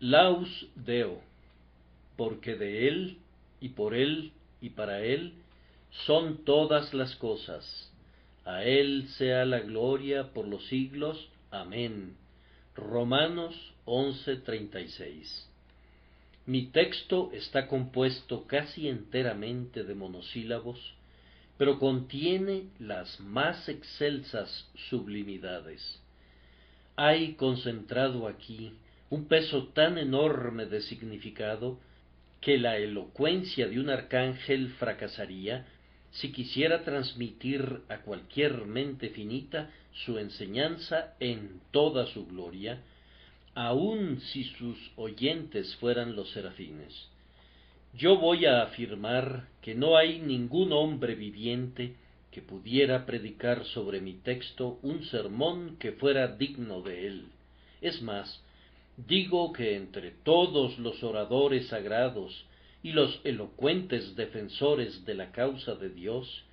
Laus Deo, porque de Él, y por Él, y para Él, son todas las cosas. A Él sea la gloria por los siglos. Amén. Romanos 11:36 Mi texto está compuesto casi enteramente de monosílabos, pero contiene las más excelsas sublimidades. Hay concentrado aquí un peso tan enorme de significado que la elocuencia de un arcángel fracasaría si quisiera transmitir a cualquier mente finita su enseñanza en toda su gloria, aun si sus oyentes fueran los serafines. Yo voy a afirmar que no hay ningún hombre viviente que pudiera predicar sobre mi texto un sermón que fuera digno de él. Es más, digo que entre todos los oradores sagrados y los elocuentes defensores de la causa de Dios,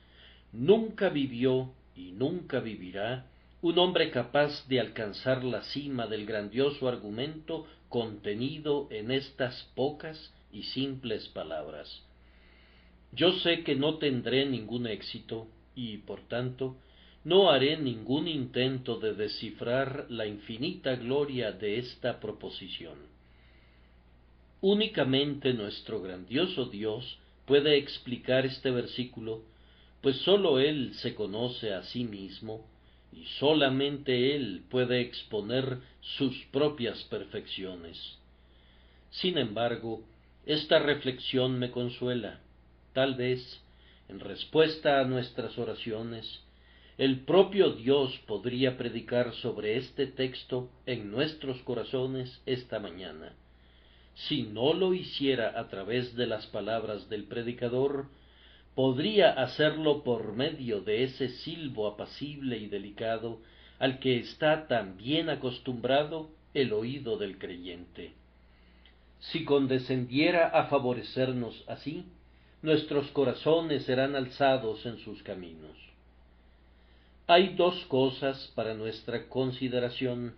nunca vivió y nunca vivirá un hombre capaz de alcanzar la cima del grandioso argumento contenido en estas pocas y simples palabras. Yo sé que no tendré ningún éxito y, por tanto, no haré ningún intento de descifrar la infinita gloria de esta proposición. Únicamente nuestro grandioso Dios puede explicar este versículo, pues sólo Él se conoce a sí mismo y solamente Él puede exponer sus propias perfecciones. Sin embargo, esta reflexión me consuela. Tal vez, en respuesta a nuestras oraciones, el propio Dios podría predicar sobre este texto en nuestros corazones esta mañana. Si no lo hiciera a través de las palabras del predicador, podría hacerlo por medio de ese silbo apacible y delicado al que está tan bien acostumbrado el oído del creyente. Si condescendiera a favorecernos así, nuestros corazones serán alzados en sus caminos. Hay dos cosas para nuestra consideración.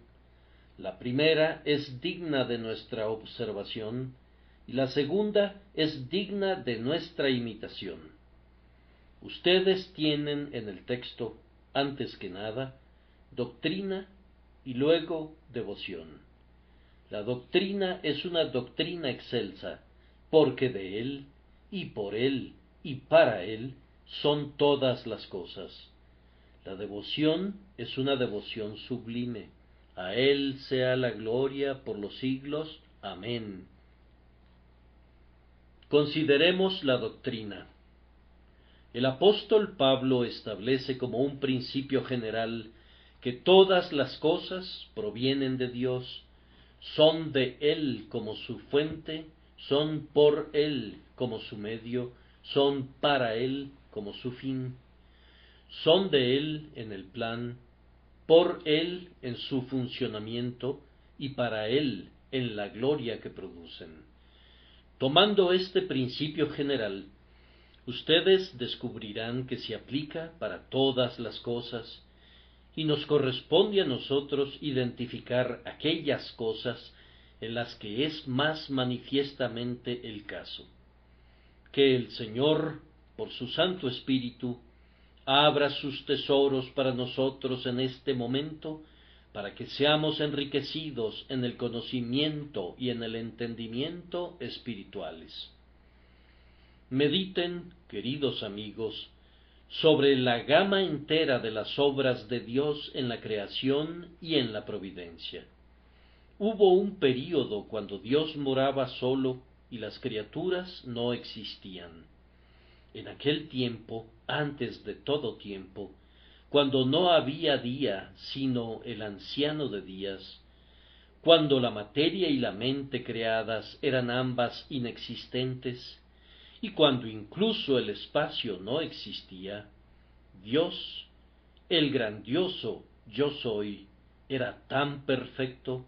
La primera es digna de nuestra observación y la segunda es digna de nuestra imitación. Ustedes tienen en el texto, antes que nada, doctrina y luego devoción. La doctrina es una doctrina excelsa, porque de Él, y por Él, y para Él, son todas las cosas. La devoción es una devoción sublime. A Él sea la gloria por los siglos. Amén. Consideremos la doctrina. El apóstol Pablo establece como un principio general que todas las cosas provienen de Dios son de Él como su fuente, son por Él como su medio, son para Él como su fin, son de Él en el plan, por Él en su funcionamiento y para Él en la gloria que producen. Tomando este principio general, ustedes descubrirán que se aplica para todas las cosas, y nos corresponde a nosotros identificar aquellas cosas en las que es más manifiestamente el caso. Que el Señor, por su Santo Espíritu, abra sus tesoros para nosotros en este momento, para que seamos enriquecidos en el conocimiento y en el entendimiento espirituales. Mediten, queridos amigos, sobre la gama entera de las obras de Dios en la creación y en la providencia. Hubo un período cuando Dios moraba solo y las criaturas no existían. En aquel tiempo, antes de todo tiempo, cuando no había día sino el anciano de días, cuando la materia y la mente creadas eran ambas inexistentes, y cuando incluso el espacio no existía, Dios, el grandioso yo soy, era tan perfecto,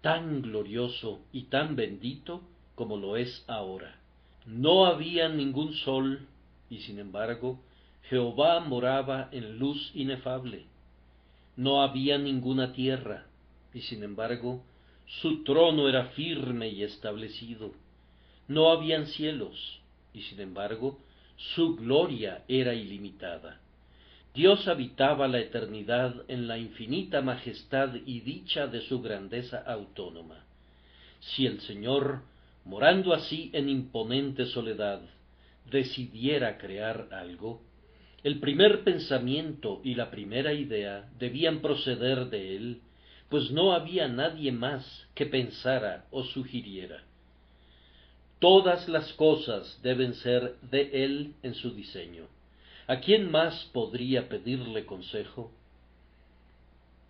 tan glorioso y tan bendito como lo es ahora. No había ningún sol, y sin embargo Jehová moraba en luz inefable. No había ninguna tierra, y sin embargo Su trono era firme y establecido. No habían cielos, y sin embargo, su gloria era ilimitada. Dios habitaba la eternidad en la infinita majestad y dicha de su grandeza autónoma. Si el Señor, morando así en imponente soledad, decidiera crear algo, el primer pensamiento y la primera idea debían proceder de él, pues no había nadie más que pensara o sugiriera. Todas las cosas deben ser de él en su diseño. ¿A quién más podría pedirle consejo?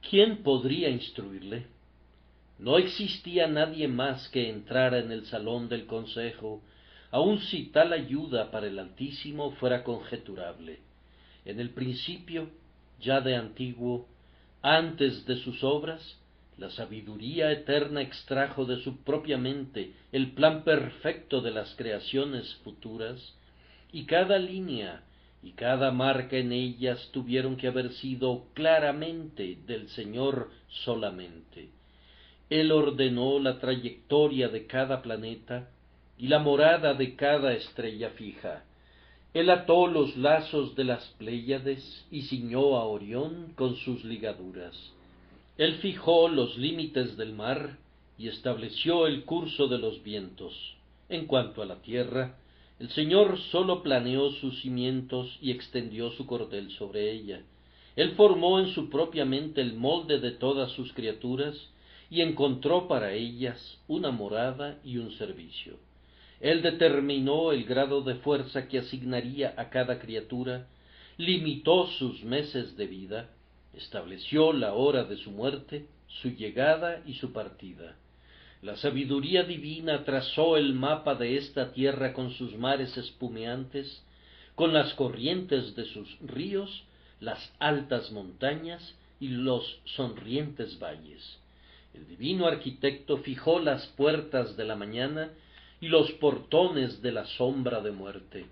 ¿Quién podría instruirle? No existía nadie más que entrara en el salón del consejo, aun si tal ayuda para el Altísimo fuera conjeturable. En el principio, ya de antiguo, antes de sus obras, la sabiduría eterna extrajo de su propia mente el plan perfecto de las creaciones futuras, y cada línea y cada marca en ellas tuvieron que haber sido claramente del Señor solamente. Él ordenó la trayectoria de cada planeta y la morada de cada estrella fija. Él ató los lazos de las Pléyades y ciñó a Orión con sus ligaduras. Él fijó los límites del mar y estableció el curso de los vientos. En cuanto a la tierra, el Señor sólo planeó sus cimientos y extendió su cordel sobre ella. Él formó en su propia mente el molde de todas sus criaturas y encontró para ellas una morada y un servicio. Él determinó el grado de fuerza que asignaría a cada criatura, limitó sus meses de vida, estableció la hora de su muerte, su llegada y su partida. La sabiduría divina trazó el mapa de esta tierra con sus mares espumeantes, con las corrientes de sus ríos, las altas montañas y los sonrientes valles. El divino arquitecto fijó las puertas de la mañana y los portones de la sombra de muerte.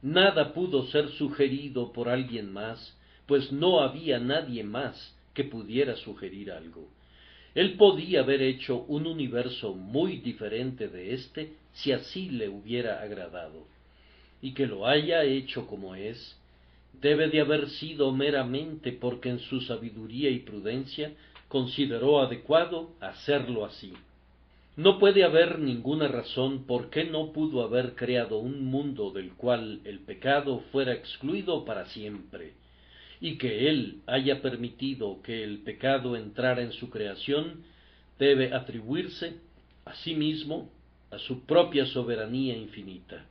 Nada pudo ser sugerido por alguien más, pues no había nadie más que pudiera sugerir algo. Él podía haber hecho un universo muy diferente de éste si así le hubiera agradado. Y que lo haya hecho como es, debe de haber sido meramente porque en su sabiduría y prudencia consideró adecuado hacerlo así. No puede haber ninguna razón por qué no pudo haber creado un mundo del cual el pecado fuera excluido para siempre, y que Él haya permitido que el pecado entrara en su creación, debe atribuirse a sí mismo a su propia soberanía infinita.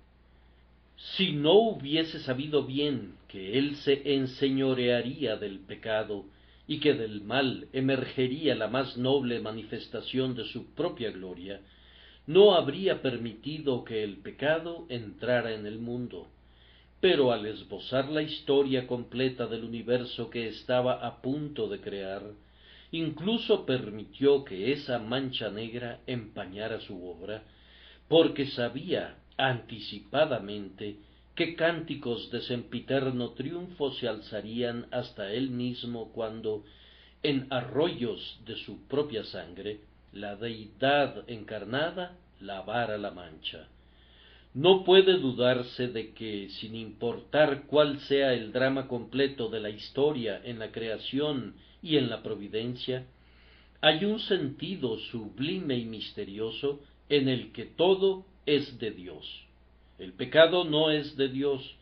Si no hubiese sabido bien que Él se enseñorearía del pecado y que del mal emergería la más noble manifestación de su propia gloria, no habría permitido que el pecado entrara en el mundo. Pero al esbozar la historia completa del universo que estaba a punto de crear, incluso permitió que esa mancha negra empañara su obra, porque sabía anticipadamente qué cánticos de sempiterno triunfo se alzarían hasta él mismo cuando, en arroyos de su propia sangre, la deidad encarnada lavara la mancha. No puede dudarse de que, sin importar cuál sea el drama completo de la historia en la creación y en la providencia, hay un sentido sublime y misterioso en el que todo es de Dios. El pecado no es de Dios,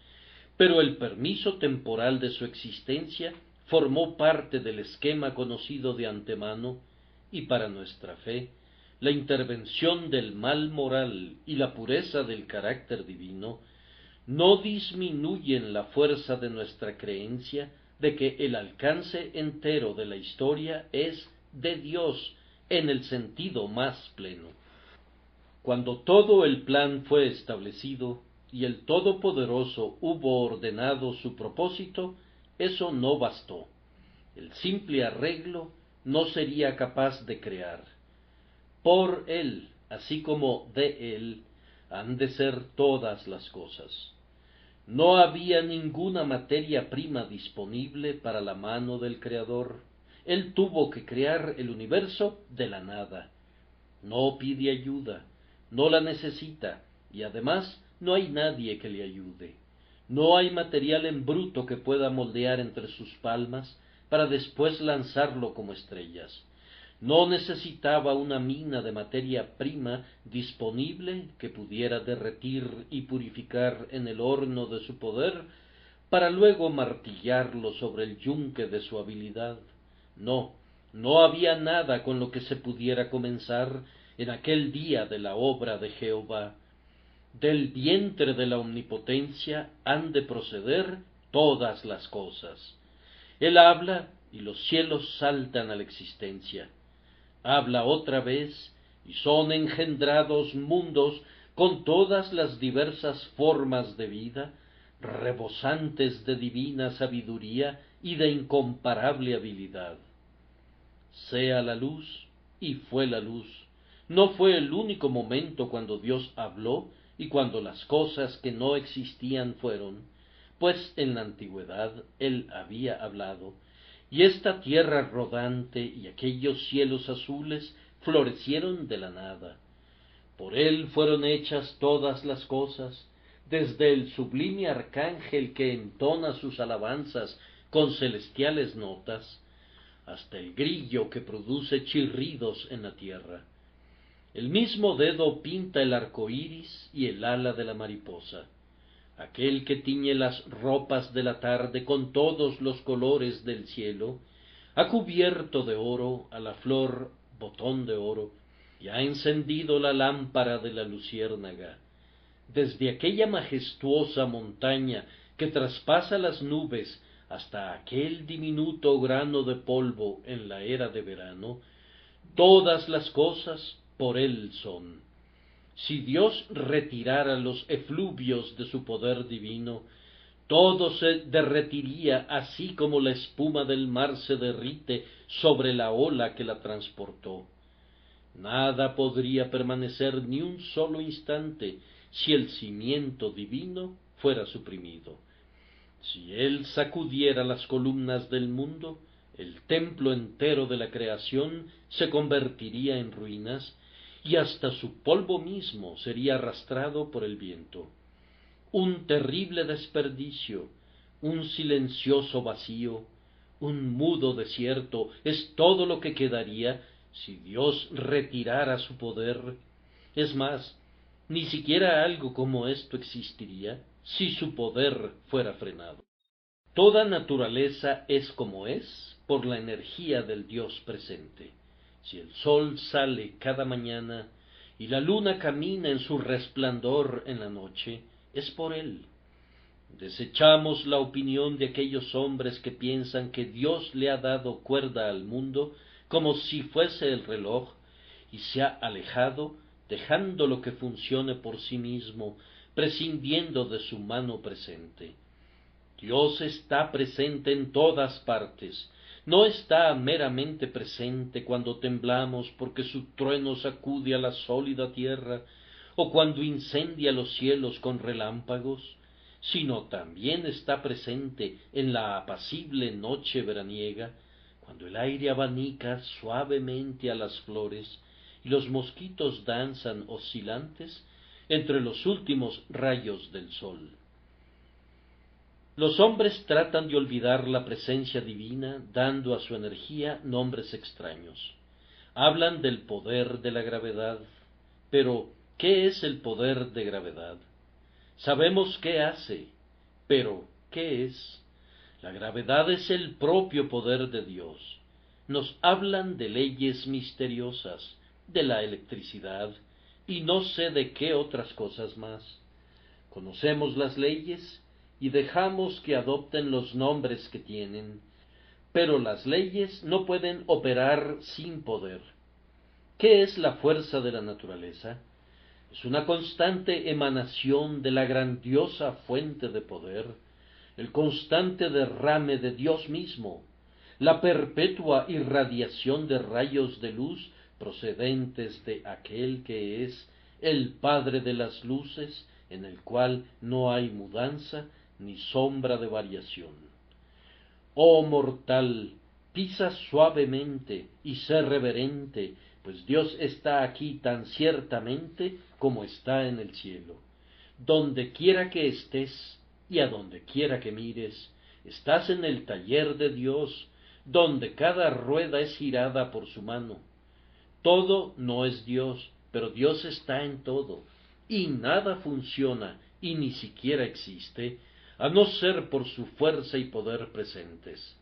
pero el permiso temporal de su existencia formó parte del esquema conocido de antemano y para nuestra fe la intervención del mal moral y la pureza del carácter divino no disminuyen la fuerza de nuestra creencia de que el alcance entero de la historia es de Dios en el sentido más pleno. Cuando todo el plan fue establecido y el Todopoderoso hubo ordenado su propósito, eso no bastó. El simple arreglo no sería capaz de crear por Él, así como de Él, han de ser todas las cosas. No había ninguna materia prima disponible para la mano del Creador. Él tuvo que crear el universo de la nada, no pide ayuda, no la necesita, y además no hay nadie que le ayude. No hay material en bruto que pueda moldear entre sus palmas para después lanzarlo como estrellas. No necesitaba una mina de materia prima disponible que pudiera derretir y purificar en el horno de su poder para luego martillarlo sobre el yunque de su habilidad. No, no había nada con lo que se pudiera comenzar en aquel día de la obra de Jehová. Del vientre de la omnipotencia han de proceder todas las cosas. Él habla y los cielos saltan a la existencia. Habla otra vez y son engendrados mundos con todas las diversas formas de vida, rebosantes de divina sabiduría y de incomparable habilidad. Sea la luz, y fue la luz. No fue el único momento cuando Dios habló y cuando las cosas que no existían fueron, pues en la antigüedad Él había hablado, y esta tierra rodante y aquellos cielos azules florecieron de la nada. Por Él fueron hechas todas las cosas, desde el sublime arcángel que entona sus alabanzas con celestiales notas, hasta el grillo que produce chirridos en la tierra. El mismo dedo pinta el arco iris y el ala de la mariposa. Aquel que tiñe las ropas de la tarde con todos los colores del cielo, ha cubierto de oro a la flor botón de oro y ha encendido la lámpara de la luciérnaga desde aquella majestuosa montaña que traspasa las nubes hasta aquel diminuto grano de polvo en la era de verano, todas las cosas por él son. Si Dios retirara los efluvios de su poder divino, todo se derretiría así como la espuma del mar se derrite sobre la ola que la transportó. Nada podría permanecer ni un solo instante si el cimiento divino fuera suprimido. Si él sacudiera las columnas del mundo, el templo entero de la creación se convertiría en ruinas y hasta su polvo mismo sería arrastrado por el viento. Un terrible desperdicio, un silencioso vacío, un mudo desierto es todo lo que quedaría si Dios retirara su poder. Es más, ni siquiera algo como esto existiría si su poder fuera frenado. Toda naturaleza es como es por la energía del Dios presente. Si el sol sale cada mañana y la luna camina en su resplandor en la noche, es por él. Desechamos la opinión de aquellos hombres que piensan que Dios le ha dado cuerda al mundo como si fuese el reloj y se ha alejado dejando lo que funcione por sí mismo, prescindiendo de su mano presente. Dios está presente en todas partes, no está meramente presente cuando temblamos porque su trueno sacude a la sólida tierra, o cuando incendia los cielos con relámpagos, sino también está presente en la apacible noche veraniega, cuando el aire abanica suavemente a las flores, y los mosquitos danzan oscilantes entre los últimos rayos del sol. Los hombres tratan de olvidar la presencia divina dando a su energía nombres extraños. Hablan del poder de la gravedad, pero ¿qué es el poder de gravedad? Sabemos qué hace, pero ¿qué es? La gravedad es el propio poder de Dios. Nos hablan de leyes misteriosas, de la electricidad y no sé de qué otras cosas más. Conocemos las leyes y dejamos que adopten los nombres que tienen, pero las leyes no pueden operar sin poder. ¿Qué es la fuerza de la naturaleza? Es una constante emanación de la grandiosa fuente de poder, el constante derrame de Dios mismo, la perpetua irradiación de rayos de luz procedentes de aquel que es el Padre de las luces, en el cual no hay mudanza ni sombra de variación. Oh mortal, pisa suavemente y sé reverente pues Dios está aquí tan ciertamente como está en el cielo. Donde quiera que estés y a donde quiera que mires, estás en el taller de Dios, donde cada rueda es girada por su mano. Todo no es Dios, pero Dios está en todo, y nada funciona y ni siquiera existe, a no ser por su fuerza y poder presentes.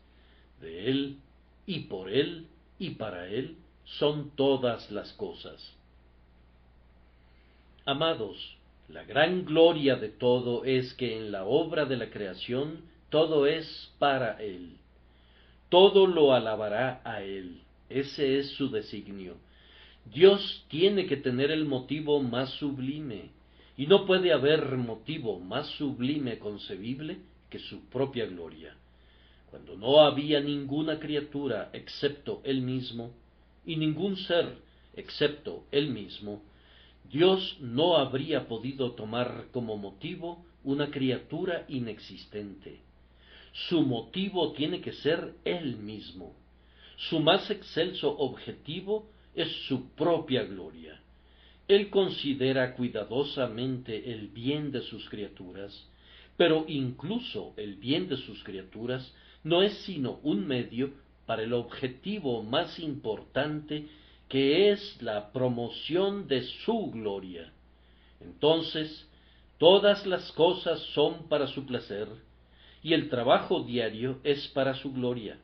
De Él, y por Él, y para Él, son todas las cosas. Amados, la gran gloria de todo es que en la obra de la creación todo es para Él. Todo lo alabará a Él. Ese es su designio. Dios tiene que tener el motivo más sublime, y no puede haber motivo más sublime concebible que su propia gloria. Cuando no había ninguna criatura excepto Él mismo, y ningún ser excepto Él mismo, Dios no habría podido tomar como motivo una criatura inexistente. Su motivo tiene que ser Él mismo. Su más excelso objetivo es su propia gloria. Él considera cuidadosamente el bien de sus criaturas, pero incluso el bien de sus criaturas no es sino un medio para el objetivo más importante que es la promoción de su gloria. Entonces, todas las cosas son para su placer, y el trabajo diario es para su gloria.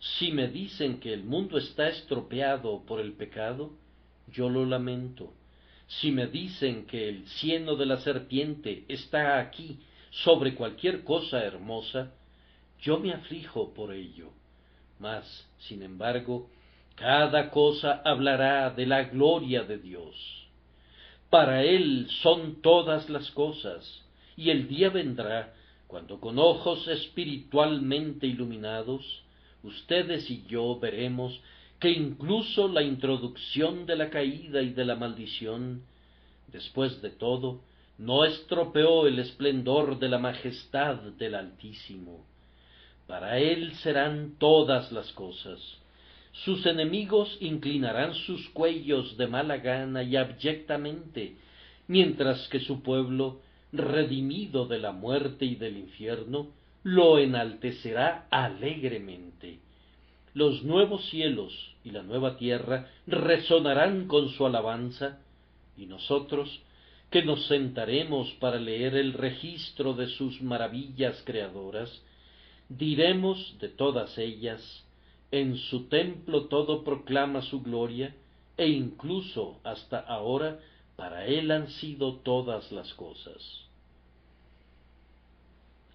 Si me dicen que el mundo está estropeado por el pecado, yo lo lamento. Si me dicen que el cieno de la serpiente está aquí sobre cualquier cosa hermosa, yo me aflijo por ello. Mas, sin embargo, cada cosa hablará de la gloria de Dios. Para Él son todas las cosas, y el día vendrá cuando con ojos espiritualmente iluminados ustedes y yo veremos que incluso la introducción de la caída y de la maldición, después de todo, no estropeó el esplendor de la majestad del Altísimo. Para él serán todas las cosas. Sus enemigos inclinarán sus cuellos de mala gana y abyectamente, mientras que su pueblo, redimido de la muerte y del infierno, lo enaltecerá alegremente. Los nuevos cielos y la nueva tierra resonarán con su alabanza, y nosotros, que nos sentaremos para leer el registro de sus maravillas creadoras, diremos de todas ellas, en su templo todo proclama su gloria, e incluso hasta ahora para él han sido todas las cosas.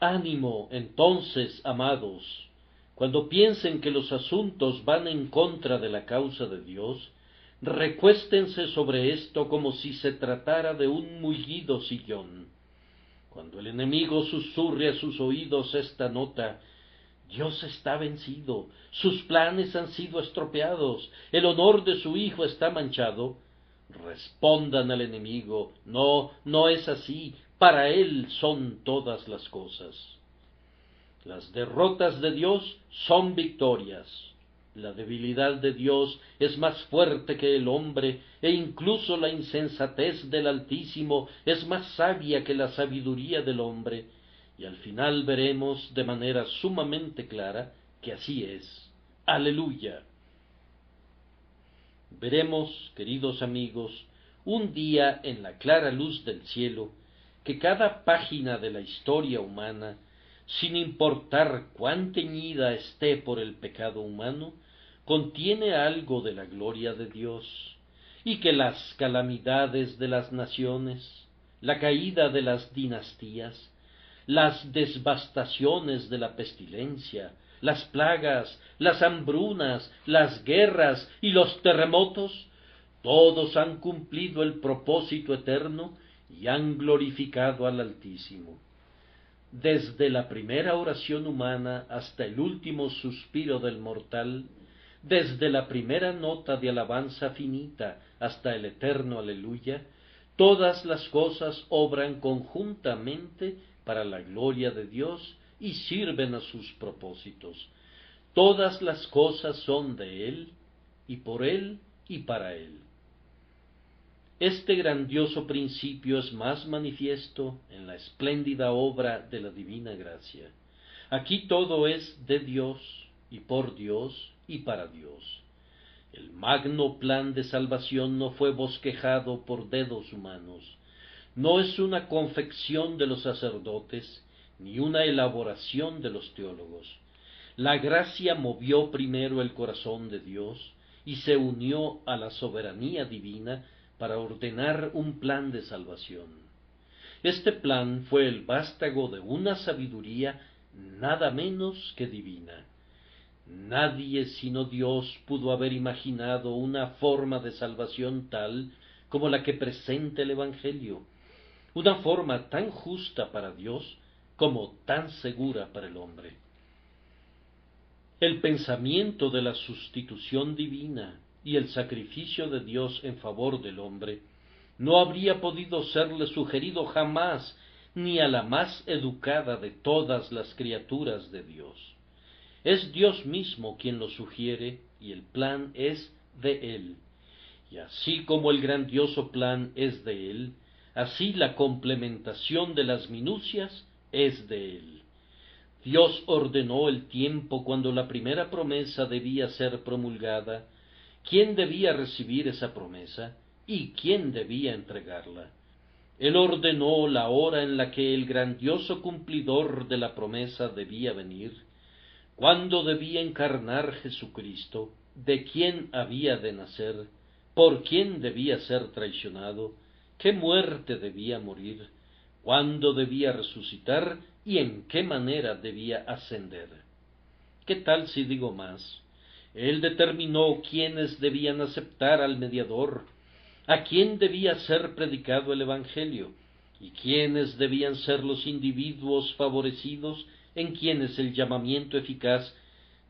Ánimo, entonces, amados, cuando piensen que los asuntos van en contra de la causa de Dios, recuéstense sobre esto como si se tratara de un mullido sillón. Cuando el enemigo susurre a sus oídos esta nota, Dios está vencido, sus planes han sido estropeados, el honor de su Hijo está manchado, respondan al enemigo, no, no es así, para Él son todas las cosas. Las derrotas de Dios son victorias. La debilidad de Dios es más fuerte que el hombre, e incluso la insensatez del Altísimo es más sabia que la sabiduría del hombre, y al final veremos de manera sumamente clara que así es. Aleluya. Veremos, queridos amigos, un día en la clara luz del cielo, que cada página de la historia humana, sin importar cuán teñida esté por el pecado humano, contiene algo de la gloria de Dios, y que las calamidades de las naciones, la caída de las dinastías, las devastaciones de la pestilencia, las plagas, las hambrunas, las guerras y los terremotos, todos han cumplido el propósito eterno y han glorificado al Altísimo. Desde la primera oración humana hasta el último suspiro del mortal, desde la primera nota de alabanza finita hasta el eterno aleluya, todas las cosas obran conjuntamente para la gloria de Dios y sirven a sus propósitos. Todas las cosas son de Él, y por Él y para Él. Este grandioso principio es más manifiesto en la espléndida obra de la divina gracia. Aquí todo es de Dios y por Dios y para Dios. El magno plan de salvación no fue bosquejado por dedos humanos, no es una confección de los sacerdotes, ni una elaboración de los teólogos. La gracia movió primero el corazón de Dios y se unió a la soberanía divina para ordenar un plan de salvación. Este plan fue el vástago de una sabiduría nada menos que divina. Nadie sino Dios pudo haber imaginado una forma de salvación tal como la que presenta el Evangelio, una forma tan justa para Dios como tan segura para el hombre. El pensamiento de la sustitución divina y el sacrificio de Dios en favor del hombre no habría podido serle sugerido jamás ni a la más educada de todas las criaturas de Dios. Es Dios mismo quien lo sugiere y el plan es de Él. Y así como el grandioso plan es de Él, así la complementación de las minucias es de Él. Dios ordenó el tiempo cuando la primera promesa debía ser promulgada, quién debía recibir esa promesa y quién debía entregarla. Él ordenó la hora en la que el grandioso cumplidor de la promesa debía venir, cuándo debía encarnar Jesucristo, de quién había de nacer, por quién debía ser traicionado, qué muerte debía morir, cuándo debía resucitar y en qué manera debía ascender. ¿Qué tal si digo más? Él determinó quiénes debían aceptar al mediador, a quién debía ser predicado el Evangelio y quiénes debían ser los individuos favorecidos en quienes el llamamiento eficaz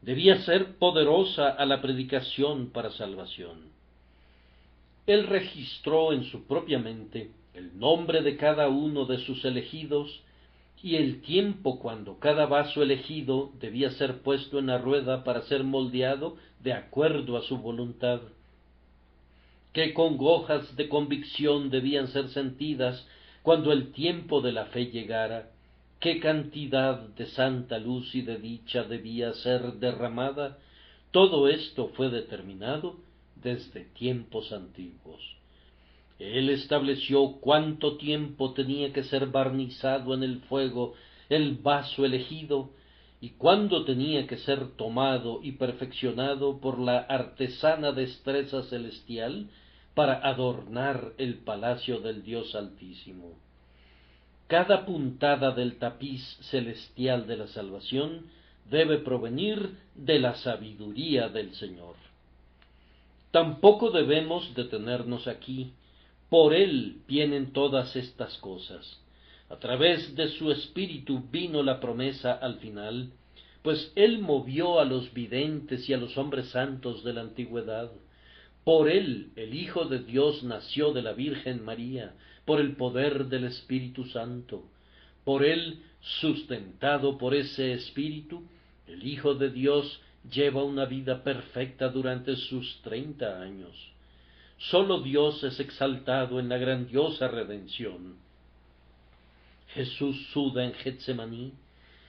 debía ser poderosa a la predicación para salvación. Él registró en su propia mente el nombre de cada uno de sus elegidos y el tiempo cuando cada vaso elegido debía ser puesto en la rueda para ser moldeado de acuerdo a su voluntad. Qué congojas de convicción debían ser sentidas cuando el tiempo de la fe llegara, qué cantidad de santa luz y de dicha debía ser derramada, todo esto fue determinado desde tiempos antiguos. Él estableció cuánto tiempo tenía que ser barnizado en el fuego el vaso elegido, y cuándo tenía que ser tomado y perfeccionado por la artesana destreza celestial para adornar el palacio del Dios Altísimo. Cada puntada del tapiz celestial de la salvación debe provenir de la sabiduría del Señor. Tampoco debemos detenernos aquí. Por Él vienen todas estas cosas. A través de su Espíritu vino la promesa al final, pues Él movió a los videntes y a los hombres santos de la antigüedad por él el Hijo de Dios nació de la Virgen María, por el poder del Espíritu Santo. Por él, sustentado por ese Espíritu, el Hijo de Dios lleva una vida perfecta durante sus treinta años. Sólo Dios es exaltado en la grandiosa redención. Jesús suda en Getsemaní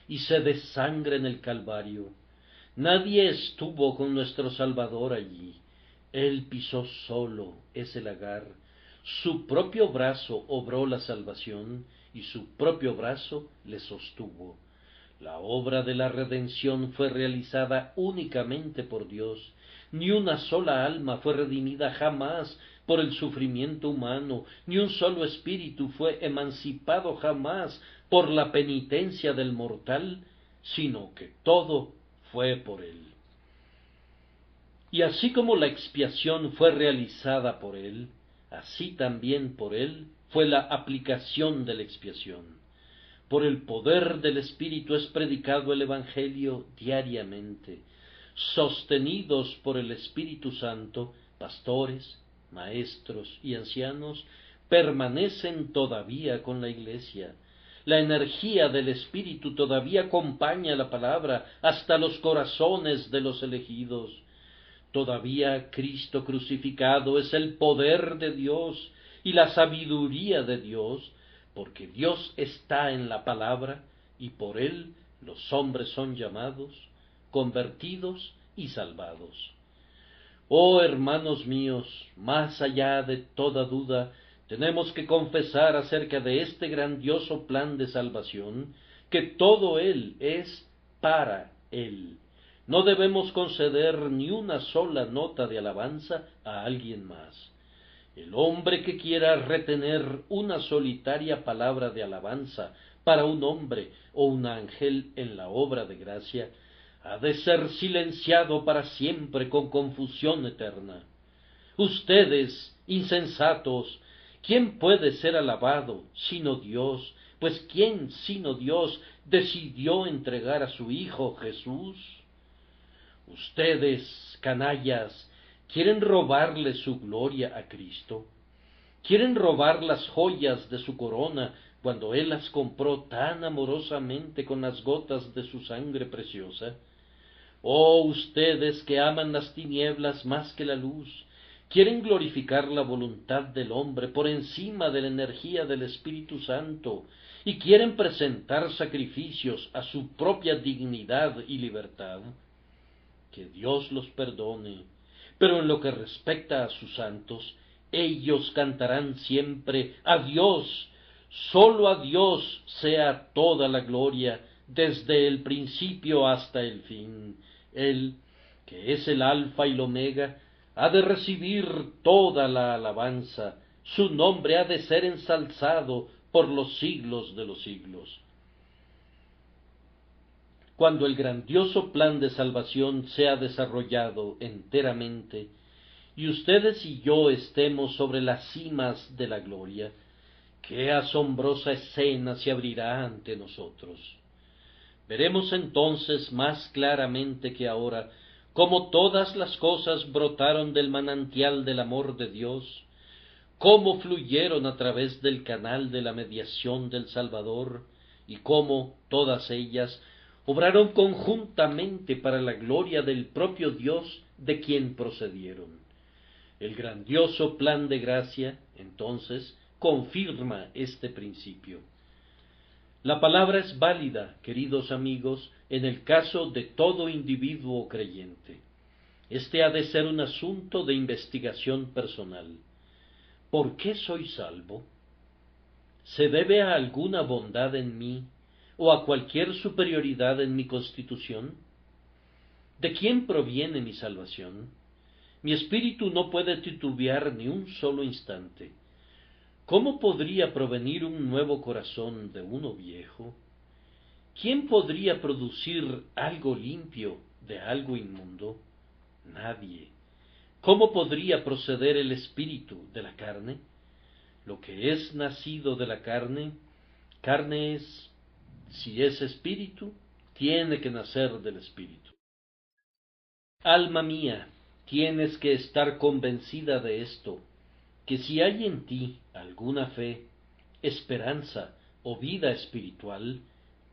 y se desangra en el Calvario. Nadie estuvo con nuestro Salvador allí. Él pisó solo ese lagar, su propio brazo obró la salvación y su propio brazo le sostuvo. La obra de la redención fue realizada únicamente por Dios. Ni una sola alma fue redimida jamás por el sufrimiento humano, ni un solo espíritu fue emancipado jamás por la penitencia del mortal, sino que todo fue por él. Y así como la expiación fue realizada por Él, así también por Él fue la aplicación de la expiación. Por el poder del Espíritu es predicado el Evangelio diariamente. Sostenidos por el Espíritu Santo, pastores, maestros y ancianos permanecen todavía con la Iglesia. La energía del Espíritu todavía acompaña la palabra hasta los corazones de los elegidos Todavía Cristo crucificado es el poder de Dios y la sabiduría de Dios, porque Dios está en la palabra y por él los hombres son llamados, convertidos y salvados. Oh hermanos míos, más allá de toda duda, tenemos que confesar acerca de este grandioso plan de salvación, que todo él es para él. No debemos conceder ni una sola nota de alabanza a alguien más. El hombre que quiera retener una solitaria palabra de alabanza para un hombre o un ángel en la obra de gracia, ha de ser silenciado para siempre con confusión eterna. Ustedes, insensatos, ¿quién puede ser alabado sino Dios? Pues ¿quién sino Dios decidió entregar a su Hijo Jesús? Ustedes, canallas, quieren robarle su gloria a Cristo. Quieren robar las joyas de su corona cuando Él las compró tan amorosamente con las gotas de su sangre preciosa. Oh ustedes que aman las tinieblas más que la luz, quieren glorificar la voluntad del hombre por encima de la energía del Espíritu Santo, y quieren presentar sacrificios a su propia dignidad y libertad que Dios los perdone, pero en lo que respecta a sus santos, ellos cantarán siempre a Dios, sólo a Dios sea toda la gloria, desde el principio hasta el fin. Él, que es el alfa y el omega, ha de recibir toda la alabanza, su nombre ha de ser ensalzado por los siglos de los siglos cuando el grandioso plan de salvación sea desarrollado enteramente, y ustedes y yo estemos sobre las cimas de la gloria, qué asombrosa escena se abrirá ante nosotros. Veremos entonces más claramente que ahora cómo todas las cosas brotaron del manantial del amor de Dios, cómo fluyeron a través del canal de la mediación del Salvador, y cómo todas ellas obraron conjuntamente para la gloria del propio Dios de quien procedieron. El grandioso plan de gracia, entonces, confirma este principio. La palabra es válida, queridos amigos, en el caso de todo individuo creyente. Este ha de ser un asunto de investigación personal. ¿Por qué soy salvo? ¿Se debe a alguna bondad en mí o a cualquier superioridad en mi constitución? ¿De quién proviene mi salvación? Mi espíritu no puede titubear ni un solo instante. ¿Cómo podría provenir un nuevo corazón de uno viejo? ¿Quién podría producir algo limpio de algo inmundo? Nadie. ¿Cómo podría proceder el espíritu de la carne? Lo que es nacido de la carne, carne es, si es espíritu, tiene que nacer del espíritu. Alma mía, tienes que estar convencida de esto, que si hay en ti alguna fe, esperanza o vida espiritual,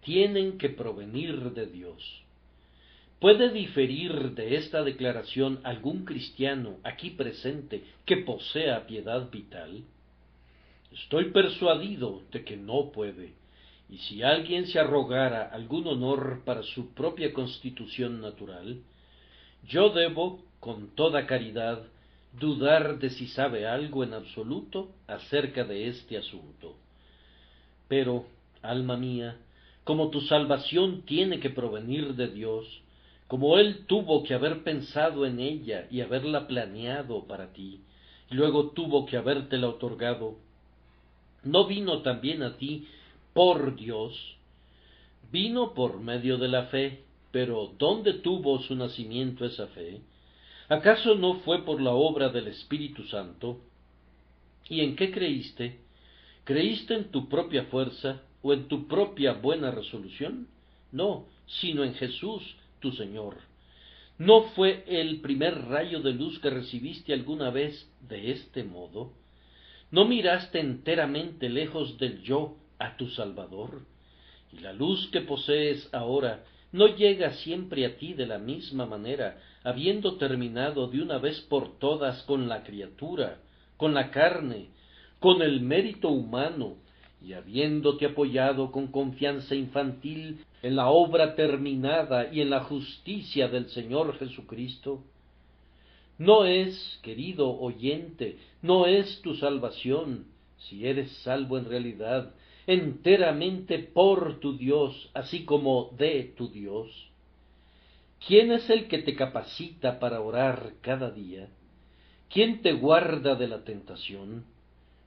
tienen que provenir de Dios. ¿Puede diferir de esta declaración algún cristiano aquí presente que posea piedad vital? Estoy persuadido de que no puede, y si alguien se arrogara algún honor para su propia constitución natural, yo debo, con toda caridad, dudar de si sabe algo en absoluto acerca de este asunto. Pero, alma mía, como tu salvación tiene que provenir de Dios, como Él tuvo que haber pensado en ella y haberla planeado para ti, y luego tuvo que habértela otorgado, ¿no vino también a ti por Dios, vino por medio de la fe, pero ¿dónde tuvo su nacimiento esa fe? ¿Acaso no fue por la obra del Espíritu Santo? ¿Y en qué creíste? ¿Creíste en tu propia fuerza o en tu propia buena resolución? No, sino en Jesús, tu Señor. ¿No fue el primer rayo de luz que recibiste alguna vez de este modo? ¿No miraste enteramente lejos del yo a tu Salvador, y la luz que posees ahora no llega siempre a ti de la misma manera, habiendo terminado de una vez por todas con la criatura, con la carne, con el mérito humano, y habiéndote apoyado con confianza infantil en la obra terminada y en la justicia del Señor Jesucristo, no es, querido oyente, no es tu salvación, si eres salvo en realidad, enteramente por tu Dios, así como de tu Dios. ¿Quién es el que te capacita para orar cada día? ¿Quién te guarda de la tentación?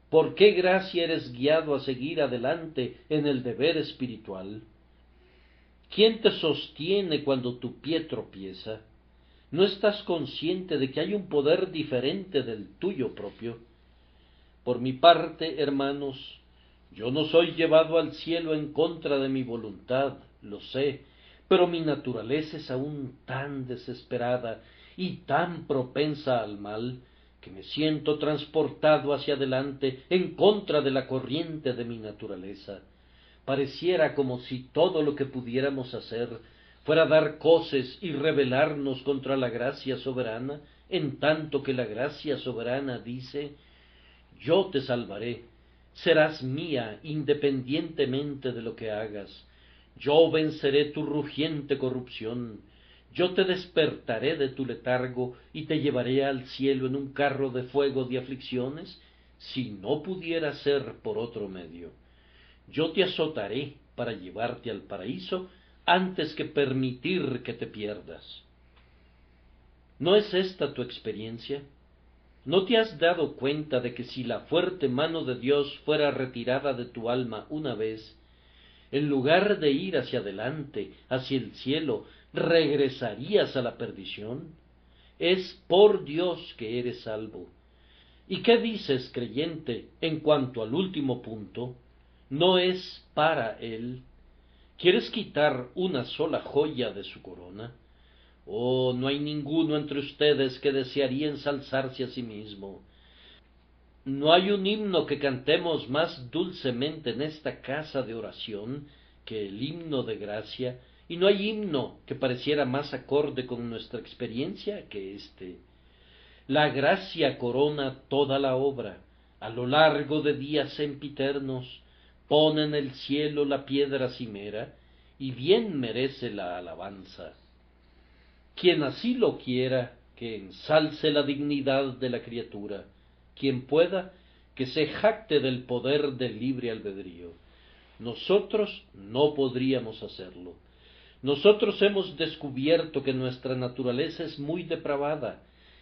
¿Por qué gracia eres guiado a seguir adelante en el deber espiritual? ¿Quién te sostiene cuando tu pie tropieza? ¿No estás consciente de que hay un poder diferente del tuyo propio? Por mi parte, hermanos, yo no soy llevado al cielo en contra de mi voluntad, lo sé, pero mi naturaleza es aún tan desesperada y tan propensa al mal, que me siento transportado hacia adelante en contra de la corriente de mi naturaleza. Pareciera como si todo lo que pudiéramos hacer fuera dar coces y rebelarnos contra la gracia soberana, en tanto que la gracia soberana dice Yo te salvaré, serás mía independientemente de lo que hagas, yo venceré tu rugiente corrupción, yo te despertaré de tu letargo y te llevaré al cielo en un carro de fuego de aflicciones, si no pudiera ser por otro medio. Yo te azotaré para llevarte al paraíso antes que permitir que te pierdas. ¿No es esta tu experiencia? ¿No te has dado cuenta de que si la fuerte mano de Dios fuera retirada de tu alma una vez, en lugar de ir hacia adelante, hacia el cielo, regresarías a la perdición? Es por Dios que eres salvo. ¿Y qué dices, creyente, en cuanto al último punto? No es para Él. ¿Quieres quitar una sola joya de su corona? Oh, no hay ninguno entre ustedes que desearía ensalzarse a sí mismo. No hay un himno que cantemos más dulcemente en esta casa de oración que el himno de gracia y no hay himno que pareciera más acorde con nuestra experiencia que éste. La gracia corona toda la obra, a lo largo de días sempiternos, pone en el cielo la piedra cimera, y bien merece la alabanza. Quien así lo quiera, que ensalce la dignidad de la criatura, quien pueda, que se jacte del poder del libre albedrío. Nosotros no podríamos hacerlo nosotros hemos descubierto que nuestra naturaleza es muy depravada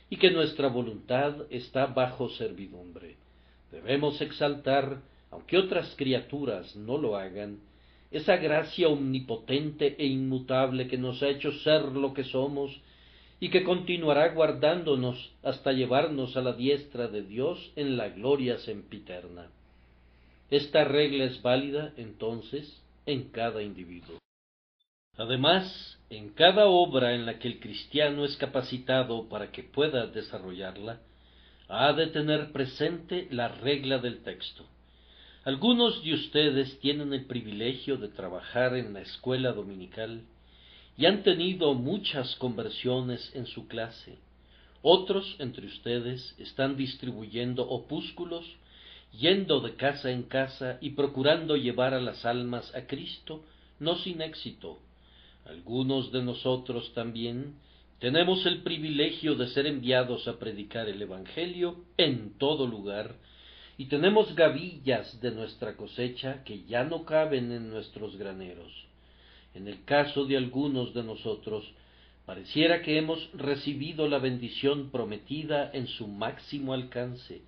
y que nuestra voluntad está bajo servidumbre. Debemos exaltar, aunque otras criaturas no lo hagan, esa gracia omnipotente e inmutable que nos ha hecho ser lo que somos y que continuará guardándonos hasta llevarnos a la diestra de Dios en la gloria sempiterna. Esta regla es válida, entonces, en cada individuo. Además, en cada obra en la que el cristiano es capacitado para que pueda desarrollarla, ha de tener presente la regla del texto. Algunos de ustedes tienen el privilegio de trabajar en la escuela dominical y han tenido muchas conversiones en su clase. Otros entre ustedes están distribuyendo opúsculos, yendo de casa en casa y procurando llevar a las almas a Cristo, no sin éxito, algunos de nosotros también tenemos el privilegio de ser enviados a predicar el Evangelio en todo lugar, y tenemos gavillas de nuestra cosecha que ya no caben en nuestros graneros. En el caso de algunos de nosotros, pareciera que hemos recibido la bendición prometida en su máximo alcance.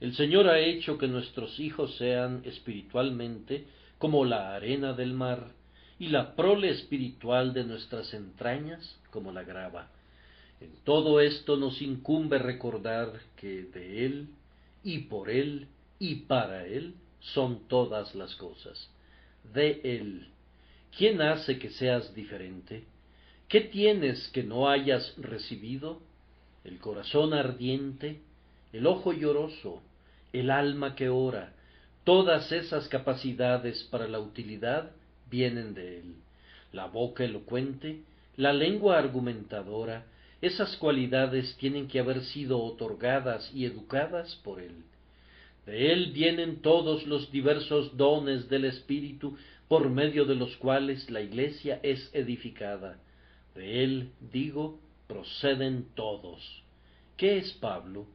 El Señor ha hecho que nuestros hijos sean espiritualmente como la arena del mar, y la prole espiritual de nuestras entrañas como la grava. En todo esto nos incumbe recordar que de Él y por Él y para Él son todas las cosas. De Él. ¿Quién hace que seas diferente? ¿Qué tienes que no hayas recibido? El corazón ardiente, el ojo lloroso, el alma que ora, todas esas capacidades para la utilidad vienen de Él. la boca elocuente, la lengua argumentadora, esas cualidades tienen que haber sido otorgadas y educadas por él. De él vienen todos los diversos dones del Espíritu por medio de los cuales la Iglesia es edificada. De él, digo, proceden todos. ¿Qué es Pablo?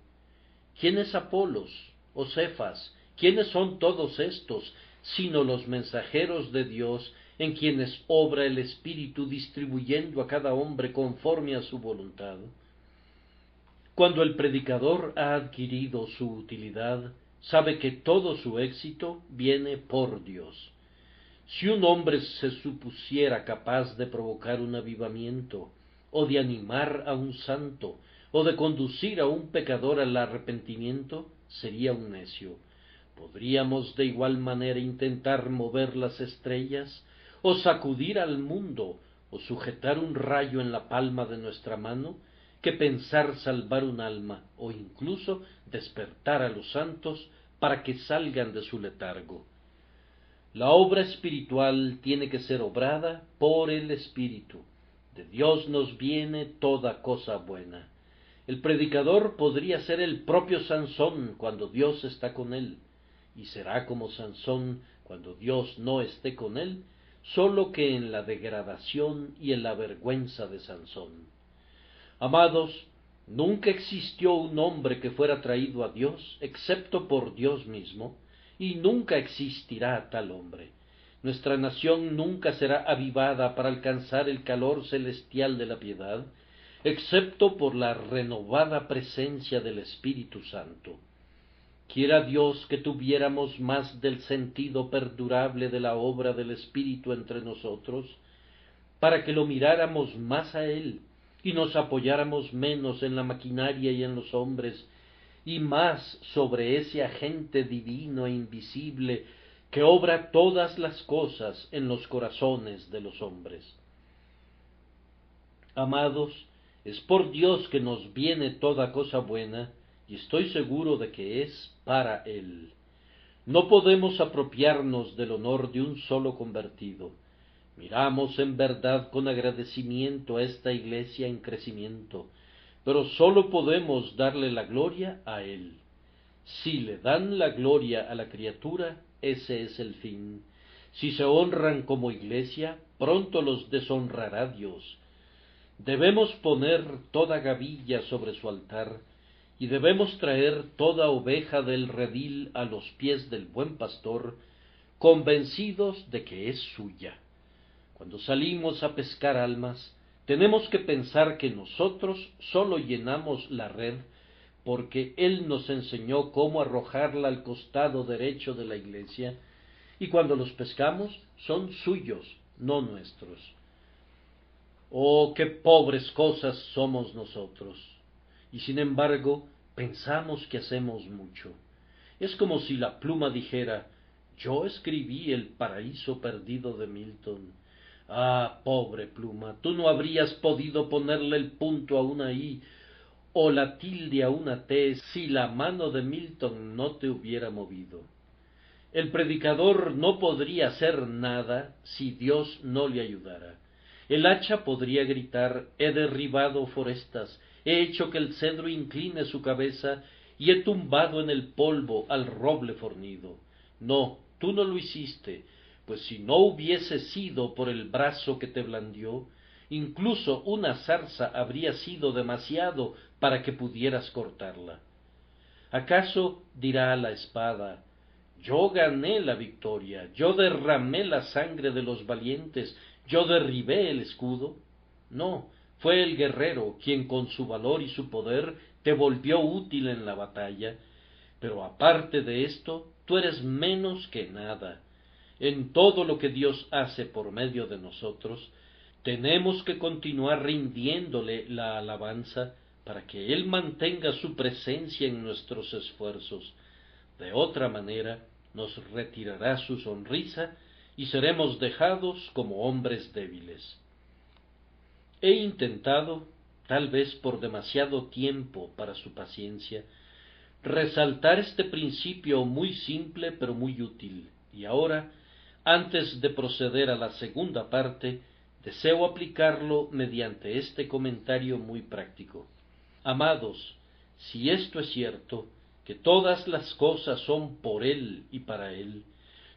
¿Quién es Apolos o Cefas? ¿Quiénes son todos estos, sino los mensajeros de Dios en quienes obra el Espíritu distribuyendo a cada hombre conforme a su voluntad? Cuando el predicador ha adquirido su utilidad, sabe que todo su éxito viene por Dios. Si un hombre se supusiera capaz de provocar un avivamiento, o de animar a un santo, o de conducir a un pecador al arrepentimiento, sería un necio. Podríamos de igual manera intentar mover las estrellas, o sacudir al mundo, o sujetar un rayo en la palma de nuestra mano, que pensar salvar un alma, o incluso despertar a los santos para que salgan de su letargo. La obra espiritual tiene que ser obrada por el Espíritu. De Dios nos viene toda cosa buena. El predicador podría ser el propio Sansón cuando Dios está con él, y será como Sansón cuando Dios no esté con él, sólo que en la degradación y en la vergüenza de Sansón. Amados, nunca existió un hombre que fuera traído a Dios excepto por Dios mismo, y nunca existirá tal hombre. Nuestra nación nunca será avivada para alcanzar el calor celestial de la piedad, excepto por la renovada presencia del Espíritu Santo. Quiera Dios que tuviéramos más del sentido perdurable de la obra del Espíritu entre nosotros, para que lo miráramos más a Él y nos apoyáramos menos en la maquinaria y en los hombres, y más sobre ese agente divino e invisible que obra todas las cosas en los corazones de los hombres. Amados, es por Dios que nos viene toda cosa buena, y estoy seguro de que es para Él. No podemos apropiarnos del honor de un solo convertido. Miramos en verdad con agradecimiento a esta iglesia en crecimiento, pero sólo podemos darle la gloria a Él. Si le dan la gloria a la criatura, ese es el fin. Si se honran como iglesia, pronto los deshonrará Dios. Debemos poner toda gavilla sobre su altar, y debemos traer toda oveja del redil a los pies del buen pastor, convencidos de que es suya. Cuando salimos a pescar almas, tenemos que pensar que nosotros sólo llenamos la red porque Él nos enseñó cómo arrojarla al costado derecho de la iglesia, y cuando los pescamos son suyos, no nuestros. Oh, qué pobres cosas somos nosotros. Y sin embargo, pensamos que hacemos mucho. Es como si la pluma dijera, yo escribí el paraíso perdido de Milton. Ah, pobre pluma, tú no habrías podido ponerle el punto a una I o la tilde a una T si la mano de Milton no te hubiera movido. El predicador no podría hacer nada si Dios no le ayudara. El hacha podría gritar he derribado forestas, he hecho que el cedro incline su cabeza y he tumbado en el polvo al roble fornido. No, tú no lo hiciste, pues si no hubiese sido por el brazo que te blandió, incluso una zarza habría sido demasiado para que pudieras cortarla. ¿Acaso dirá la espada, yo gané la victoria, yo derramé la sangre de los valientes, yo derribé el escudo? No, fue el guerrero quien con su valor y su poder te volvió útil en la batalla, pero aparte de esto, tú eres menos que nada. En todo lo que Dios hace por medio de nosotros, tenemos que continuar rindiéndole la alabanza para que Él mantenga su presencia en nuestros esfuerzos. De otra manera, nos retirará su sonrisa y seremos dejados como hombres débiles. He intentado, tal vez por demasiado tiempo para su paciencia, resaltar este principio muy simple pero muy útil, y ahora, antes de proceder a la segunda parte, Deseo aplicarlo mediante este comentario muy práctico. Amados, si esto es cierto, que todas las cosas son por Él y para Él,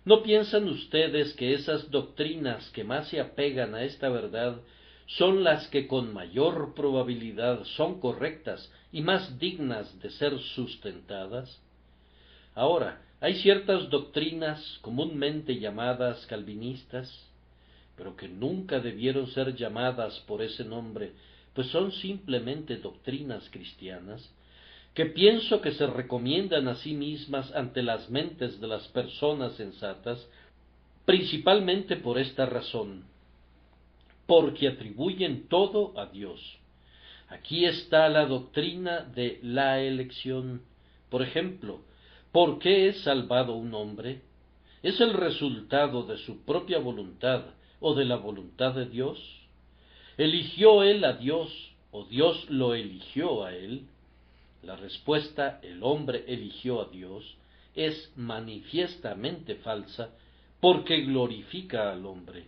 ¿no piensan ustedes que esas doctrinas que más se apegan a esta verdad son las que con mayor probabilidad son correctas y más dignas de ser sustentadas? Ahora, hay ciertas doctrinas comúnmente llamadas calvinistas, pero que nunca debieron ser llamadas por ese nombre, pues son simplemente doctrinas cristianas, que pienso que se recomiendan a sí mismas ante las mentes de las personas sensatas, principalmente por esta razón, porque atribuyen todo a Dios. Aquí está la doctrina de la elección. Por ejemplo, ¿por qué es salvado un hombre? ¿Es el resultado de su propia voluntad o de la voluntad de Dios? ¿Eligió él a Dios o Dios lo eligió a él? La respuesta el hombre eligió a Dios es manifiestamente falsa porque glorifica al hombre.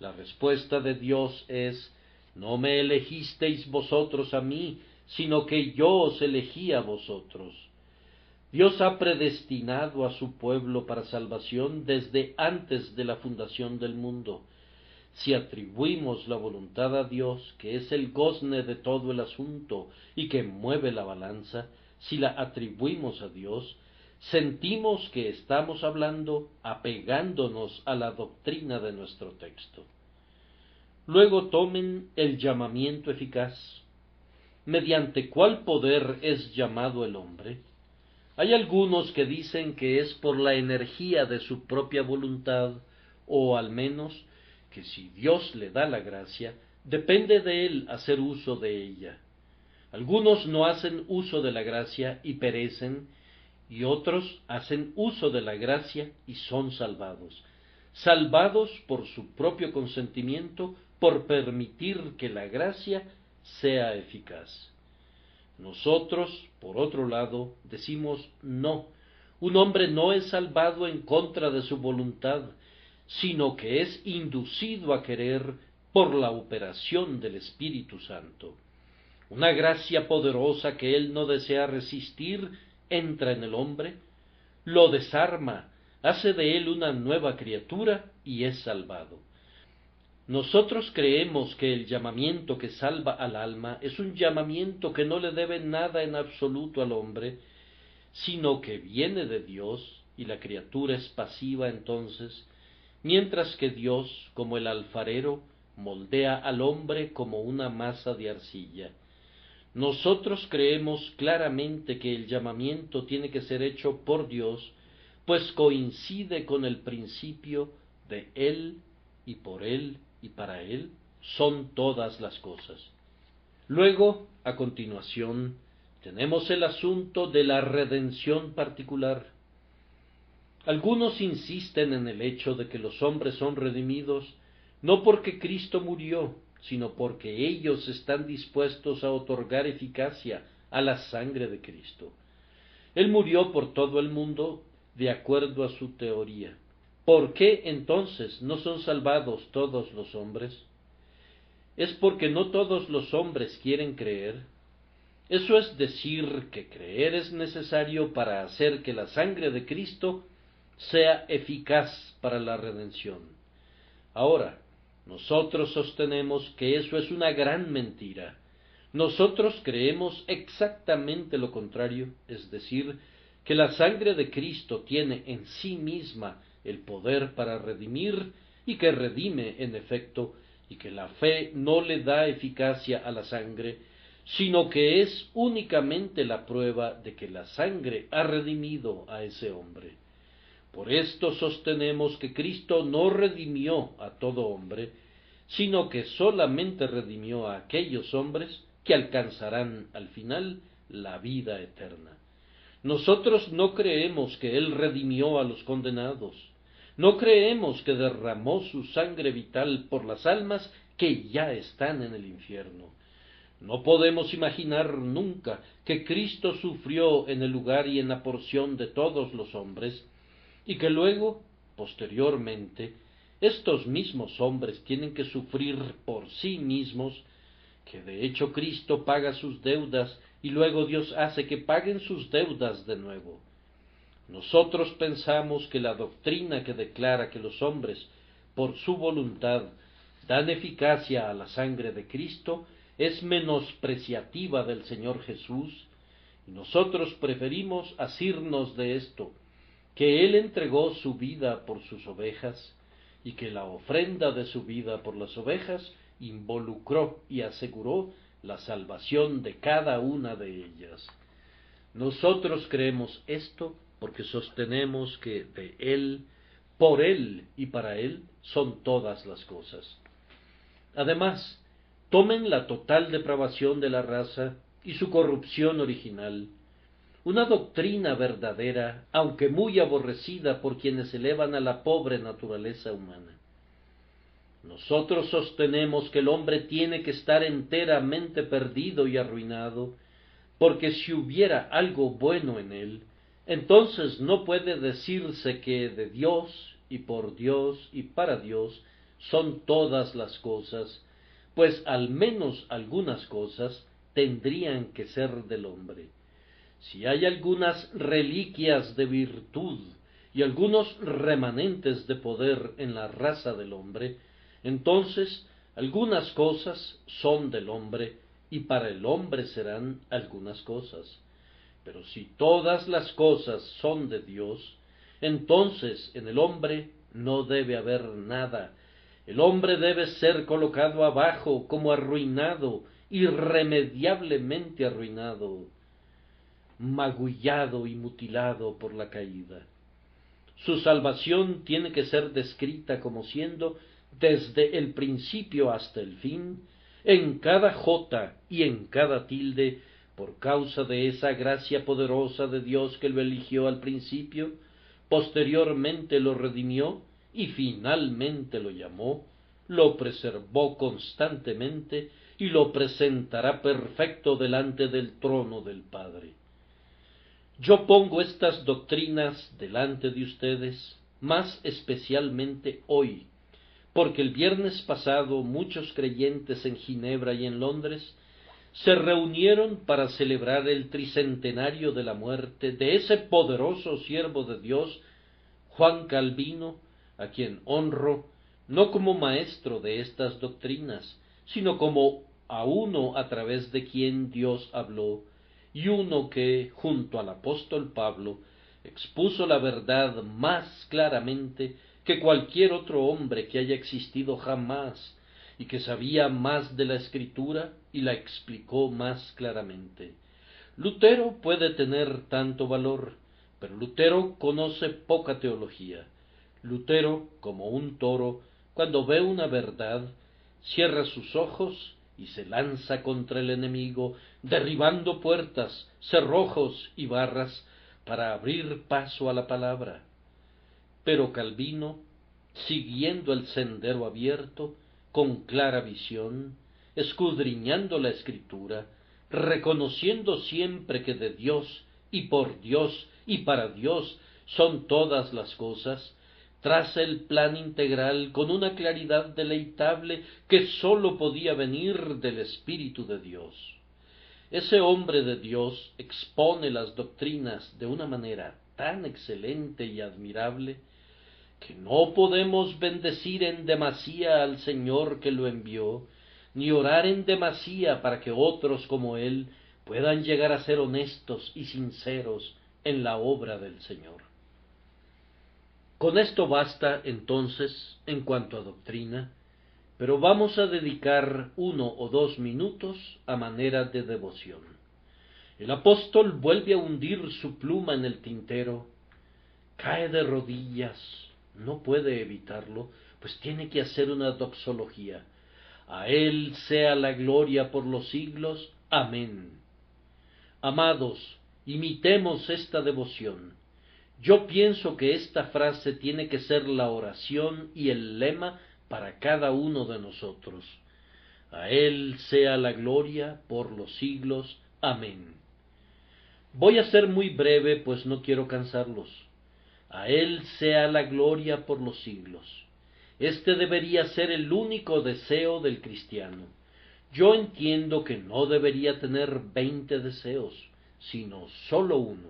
La respuesta de Dios es no me elegisteis vosotros a mí, sino que yo os elegí a vosotros. Dios ha predestinado a su pueblo para salvación desde antes de la fundación del mundo si atribuimos la voluntad a Dios, que es el gozne de todo el asunto y que mueve la balanza, si la atribuimos a Dios, sentimos que estamos hablando apegándonos a la doctrina de nuestro texto. Luego tomen el llamamiento eficaz. ¿Mediante cuál poder es llamado el hombre? Hay algunos que dicen que es por la energía de su propia voluntad, o al menos que si Dios le da la gracia, depende de él hacer uso de ella. Algunos no hacen uso de la gracia y perecen, y otros hacen uso de la gracia y son salvados, salvados por su propio consentimiento, por permitir que la gracia sea eficaz. Nosotros, por otro lado, decimos no. Un hombre no es salvado en contra de su voluntad, sino que es inducido a querer por la operación del Espíritu Santo. Una gracia poderosa que él no desea resistir entra en el hombre, lo desarma, hace de él una nueva criatura y es salvado. Nosotros creemos que el llamamiento que salva al alma es un llamamiento que no le debe nada en absoluto al hombre, sino que viene de Dios y la criatura es pasiva entonces mientras que Dios, como el alfarero, moldea al hombre como una masa de arcilla. Nosotros creemos claramente que el llamamiento tiene que ser hecho por Dios, pues coincide con el principio de Él y por Él y para Él son todas las cosas. Luego, a continuación, tenemos el asunto de la redención particular. Algunos insisten en el hecho de que los hombres son redimidos no porque Cristo murió, sino porque ellos están dispuestos a otorgar eficacia a la sangre de Cristo. Él murió por todo el mundo de acuerdo a su teoría. ¿Por qué entonces no son salvados todos los hombres? ¿Es porque no todos los hombres quieren creer? Eso es decir que creer es necesario para hacer que la sangre de Cristo sea eficaz para la redención. Ahora, nosotros sostenemos que eso es una gran mentira. Nosotros creemos exactamente lo contrario, es decir, que la sangre de Cristo tiene en sí misma el poder para redimir y que redime en efecto y que la fe no le da eficacia a la sangre, sino que es únicamente la prueba de que la sangre ha redimido a ese hombre. Por esto sostenemos que Cristo no redimió a todo hombre, sino que solamente redimió a aquellos hombres que alcanzarán al final la vida eterna. Nosotros no creemos que Él redimió a los condenados, no creemos que derramó su sangre vital por las almas que ya están en el infierno. No podemos imaginar nunca que Cristo sufrió en el lugar y en la porción de todos los hombres, y que luego, posteriormente, estos mismos hombres tienen que sufrir por sí mismos, que de hecho Cristo paga sus deudas y luego Dios hace que paguen sus deudas de nuevo. Nosotros pensamos que la doctrina que declara que los hombres, por su voluntad, dan eficacia a la sangre de Cristo, es menospreciativa del Señor Jesús, y nosotros preferimos asirnos de esto, que Él entregó su vida por sus ovejas, y que la ofrenda de su vida por las ovejas involucró y aseguró la salvación de cada una de ellas. Nosotros creemos esto porque sostenemos que de Él, por Él y para Él son todas las cosas. Además, tomen la total depravación de la raza y su corrupción original, una doctrina verdadera, aunque muy aborrecida por quienes elevan a la pobre naturaleza humana. Nosotros sostenemos que el hombre tiene que estar enteramente perdido y arruinado, porque si hubiera algo bueno en él, entonces no puede decirse que de Dios y por Dios y para Dios son todas las cosas, pues al menos algunas cosas tendrían que ser del hombre. Si hay algunas reliquias de virtud y algunos remanentes de poder en la raza del hombre, entonces algunas cosas son del hombre y para el hombre serán algunas cosas. Pero si todas las cosas son de Dios, entonces en el hombre no debe haber nada el hombre debe ser colocado abajo como arruinado, irremediablemente arruinado, magullado y mutilado por la caída. Su salvación tiene que ser descrita como siendo desde el principio hasta el fin, en cada jota y en cada tilde, por causa de esa gracia poderosa de Dios que lo eligió al principio, posteriormente lo redimió y finalmente lo llamó, lo preservó constantemente y lo presentará perfecto delante del trono del Padre. Yo pongo estas doctrinas delante de ustedes, más especialmente hoy, porque el viernes pasado muchos creyentes en Ginebra y en Londres se reunieron para celebrar el tricentenario de la muerte de ese poderoso siervo de Dios, Juan Calvino, a quien honro, no como maestro de estas doctrinas, sino como a uno a través de quien Dios habló, y uno que, junto al apóstol Pablo, expuso la verdad más claramente que cualquier otro hombre que haya existido jamás, y que sabía más de la escritura y la explicó más claramente. Lutero puede tener tanto valor, pero Lutero conoce poca teología. Lutero, como un toro, cuando ve una verdad, cierra sus ojos y se lanza contra el enemigo, derribando puertas, cerrojos y barras para abrir paso a la palabra. Pero Calvino, siguiendo el sendero abierto, con clara visión, escudriñando la escritura, reconociendo siempre que de Dios y por Dios y para Dios son todas las cosas, traza el plan integral con una claridad deleitable que sólo podía venir del Espíritu de Dios. Ese hombre de Dios expone las doctrinas de una manera tan excelente y admirable que no podemos bendecir en demasía al Señor que lo envió, ni orar en demasía para que otros como Él puedan llegar a ser honestos y sinceros en la obra del Señor. Con esto basta entonces en cuanto a doctrina, pero vamos a dedicar uno o dos minutos a manera de devoción. El apóstol vuelve a hundir su pluma en el tintero, cae de rodillas, no puede evitarlo, pues tiene que hacer una doxología. A Él sea la gloria por los siglos. Amén. Amados, imitemos esta devoción yo pienso que esta frase tiene que ser la oración y el lema para cada uno de nosotros. A Él sea la gloria por los siglos. Amén. Voy a ser muy breve, pues no quiero cansarlos. A Él sea la gloria por los siglos. Este debería ser el único deseo del cristiano. Yo entiendo que no debería tener veinte deseos, sino sólo uno.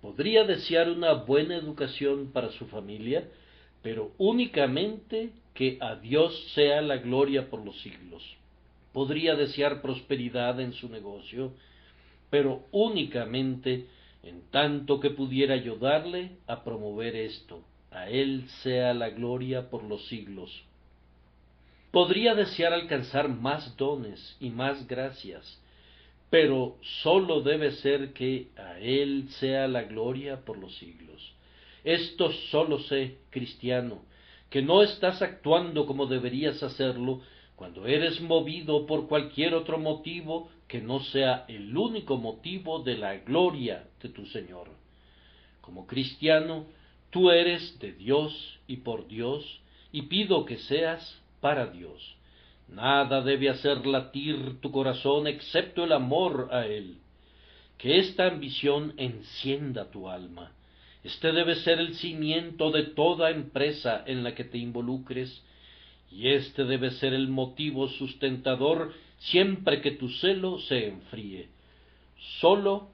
Podría desear una buena educación para su familia, pero únicamente que a Dios sea la gloria por los siglos. Podría desear prosperidad en su negocio, pero únicamente en tanto que pudiera ayudarle a promover esto. A Él sea la gloria por los siglos. Podría desear alcanzar más dones y más gracias, pero sólo debe ser que a Él sea la gloria por los siglos. Esto sólo sé, cristiano, que no estás actuando como deberías hacerlo cuando eres movido por cualquier otro motivo que no sea el único motivo de la gloria de tu Señor. Como cristiano, tú eres de Dios y por Dios, y pido que seas para Dios. Nada debe hacer latir tu corazón excepto el amor a Él. Que esta ambición encienda tu alma. Este debe ser el cimiento de toda empresa en la que te involucres, y este debe ser el motivo sustentador siempre que tu celo se enfríe. Solo,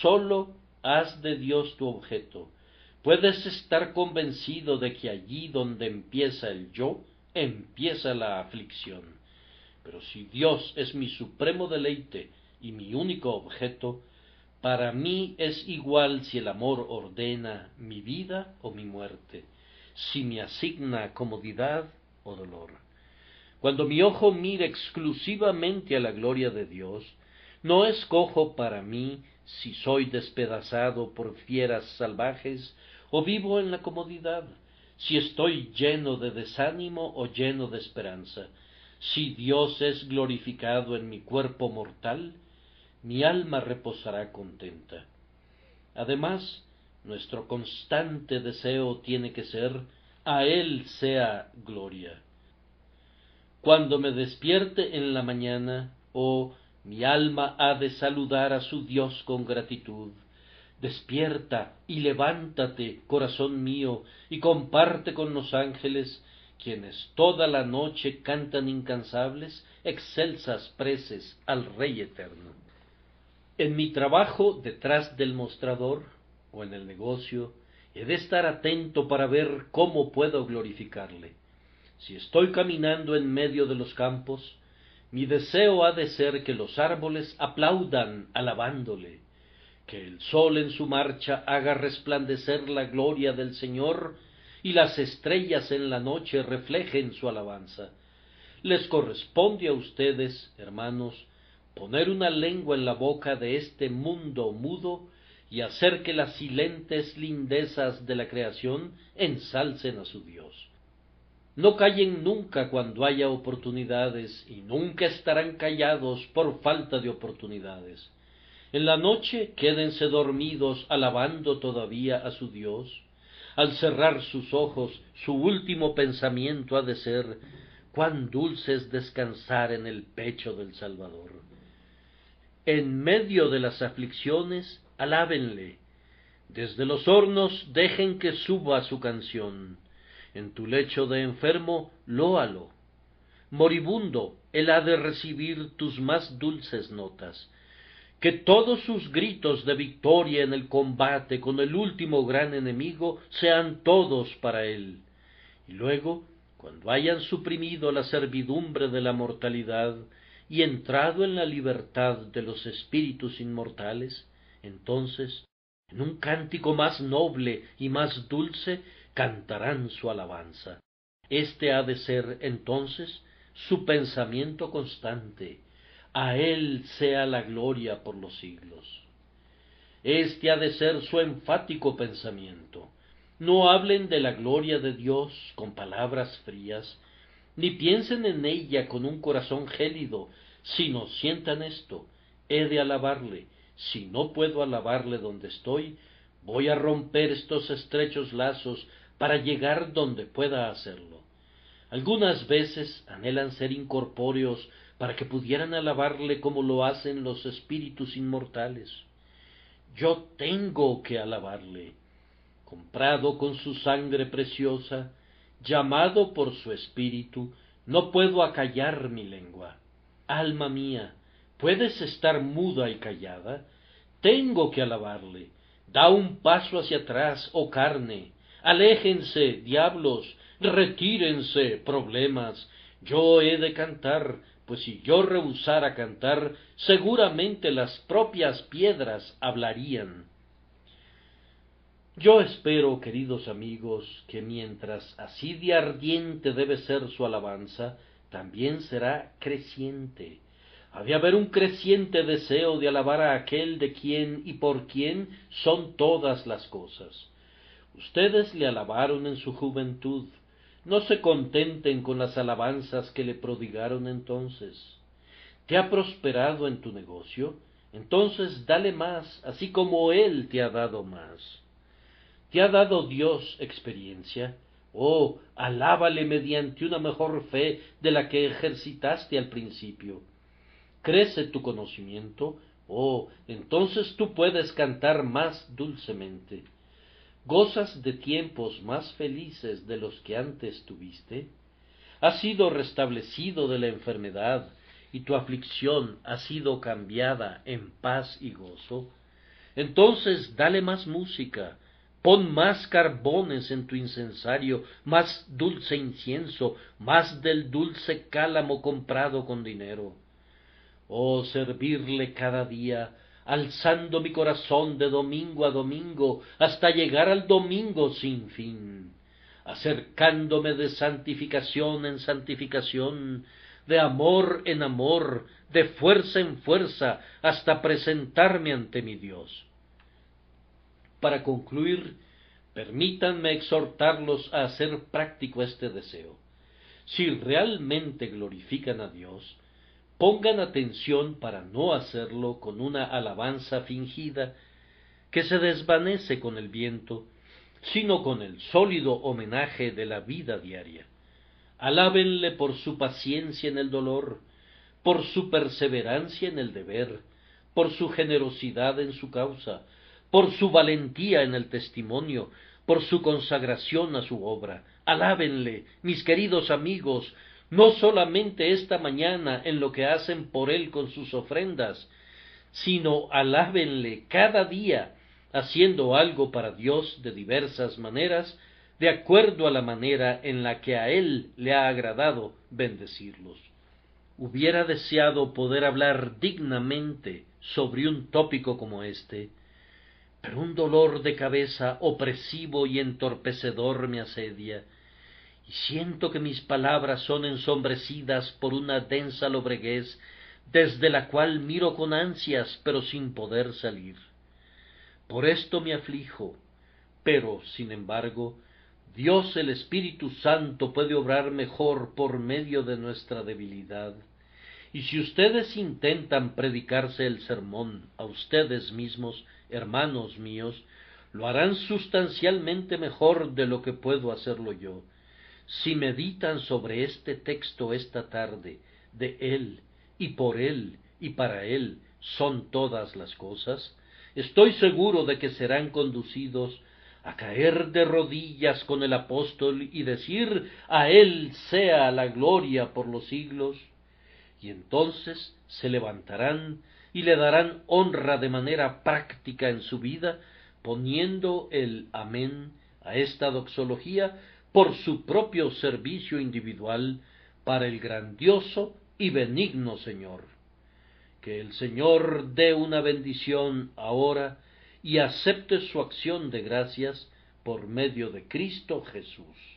solo haz de Dios tu objeto. Puedes estar convencido de que allí donde empieza el yo, empieza la aflicción. Pero si Dios es mi supremo deleite y mi único objeto, para mí es igual si el amor ordena mi vida o mi muerte, si me asigna comodidad o dolor. Cuando mi ojo mira exclusivamente a la gloria de Dios, no escojo para mí si soy despedazado por fieras salvajes o vivo en la comodidad, si estoy lleno de desánimo o lleno de esperanza, si Dios es glorificado en mi cuerpo mortal, mi alma reposará contenta. Además, nuestro constante deseo tiene que ser a Él sea gloria. Cuando me despierte en la mañana, oh, mi alma ha de saludar a su Dios con gratitud. Despierta y levántate, corazón mío, y comparte con los ángeles, quienes toda la noche cantan incansables, excelsas preces al Rey eterno. En mi trabajo detrás del mostrador o en el negocio, he de estar atento para ver cómo puedo glorificarle. Si estoy caminando en medio de los campos, mi deseo ha de ser que los árboles aplaudan alabándole, que el sol en su marcha haga resplandecer la gloria del Señor y las estrellas en la noche reflejen su alabanza. Les corresponde a ustedes, hermanos, poner una lengua en la boca de este mundo mudo y hacer que las silentes lindezas de la creación ensalcen a su Dios. No callen nunca cuando haya oportunidades y nunca estarán callados por falta de oportunidades. En la noche quédense dormidos alabando todavía a su Dios. Al cerrar sus ojos, su último pensamiento ha de ser cuán dulce es descansar en el pecho del Salvador. En medio de las aflicciones, alábenle. Desde los hornos dejen que suba su canción. En tu lecho de enfermo, lóalo. Moribundo, él ha de recibir tus más dulces notas que todos sus gritos de victoria en el combate con el último gran enemigo sean todos para él. Y luego, cuando hayan suprimido la servidumbre de la mortalidad y entrado en la libertad de los espíritus inmortales, entonces, en un cántico más noble y más dulce, cantarán su alabanza. Este ha de ser entonces su pensamiento constante, a Él sea la gloria por los siglos. Este ha de ser su enfático pensamiento. No hablen de la gloria de Dios con palabras frías, ni piensen en ella con un corazón gélido, sino sientan esto, he de alabarle. Si no puedo alabarle donde estoy, voy a romper estos estrechos lazos para llegar donde pueda hacerlo. Algunas veces anhelan ser incorpóreos para que pudieran alabarle como lo hacen los espíritus inmortales. Yo tengo que alabarle. Comprado con su sangre preciosa, llamado por su espíritu, no puedo acallar mi lengua. Alma mía, ¿puedes estar muda y callada? Tengo que alabarle. Da un paso hacia atrás, oh carne. Aléjense, diablos, retírense, problemas. Yo he de cantar, pues si yo rehusara cantar, seguramente las propias piedras hablarían. Yo espero, queridos amigos, que mientras así de ardiente debe ser su alabanza, también será creciente. Ha de haber un creciente deseo de alabar a aquel de quien y por quien son todas las cosas. Ustedes le alabaron en su juventud, no se contenten con las alabanzas que le prodigaron entonces. ¿Te ha prosperado en tu negocio? Entonces dale más, así como Él te ha dado más. ¿Te ha dado Dios experiencia? Oh, alábale mediante una mejor fe de la que ejercitaste al principio. ¿Crece tu conocimiento? Oh, entonces tú puedes cantar más dulcemente. ¿Gozas de tiempos más felices de los que antes tuviste? ¿Has sido restablecido de la enfermedad y tu aflicción ha sido cambiada en paz y gozo? Entonces dale más música, Pon más carbones en tu incensario, más dulce incienso, más del dulce cálamo comprado con dinero. Oh, servirle cada día, alzando mi corazón de domingo a domingo, hasta llegar al domingo sin fin, acercándome de santificación en santificación, de amor en amor, de fuerza en fuerza, hasta presentarme ante mi Dios para concluir, permítanme exhortarlos a hacer práctico este deseo. Si realmente glorifican a Dios, pongan atención para no hacerlo con una alabanza fingida que se desvanece con el viento, sino con el sólido homenaje de la vida diaria. Alábenle por su paciencia en el dolor, por su perseverancia en el deber, por su generosidad en su causa, por su valentía en el testimonio, por su consagración a su obra. Alábenle, mis queridos amigos, no solamente esta mañana en lo que hacen por él con sus ofrendas, sino alábenle cada día haciendo algo para Dios de diversas maneras, de acuerdo a la manera en la que a él le ha agradado bendecirlos. Hubiera deseado poder hablar dignamente sobre un tópico como este, pero un dolor de cabeza opresivo y entorpecedor me asedia, y siento que mis palabras son ensombrecidas por una densa lobreguez desde la cual miro con ansias pero sin poder salir. Por esto me aflijo, pero, sin embargo, Dios el Espíritu Santo puede obrar mejor por medio de nuestra debilidad. Y si ustedes intentan predicarse el sermón a ustedes mismos, hermanos míos, lo harán sustancialmente mejor de lo que puedo hacerlo yo. Si meditan sobre este texto esta tarde, de Él, y por Él, y para Él, son todas las cosas, estoy seguro de que serán conducidos a caer de rodillas con el apóstol y decir a Él sea la gloria por los siglos, y entonces se levantarán y le darán honra de manera práctica en su vida, poniendo el amén a esta doxología por su propio servicio individual para el grandioso y benigno Señor. Que el Señor dé una bendición ahora y acepte su acción de gracias por medio de Cristo Jesús.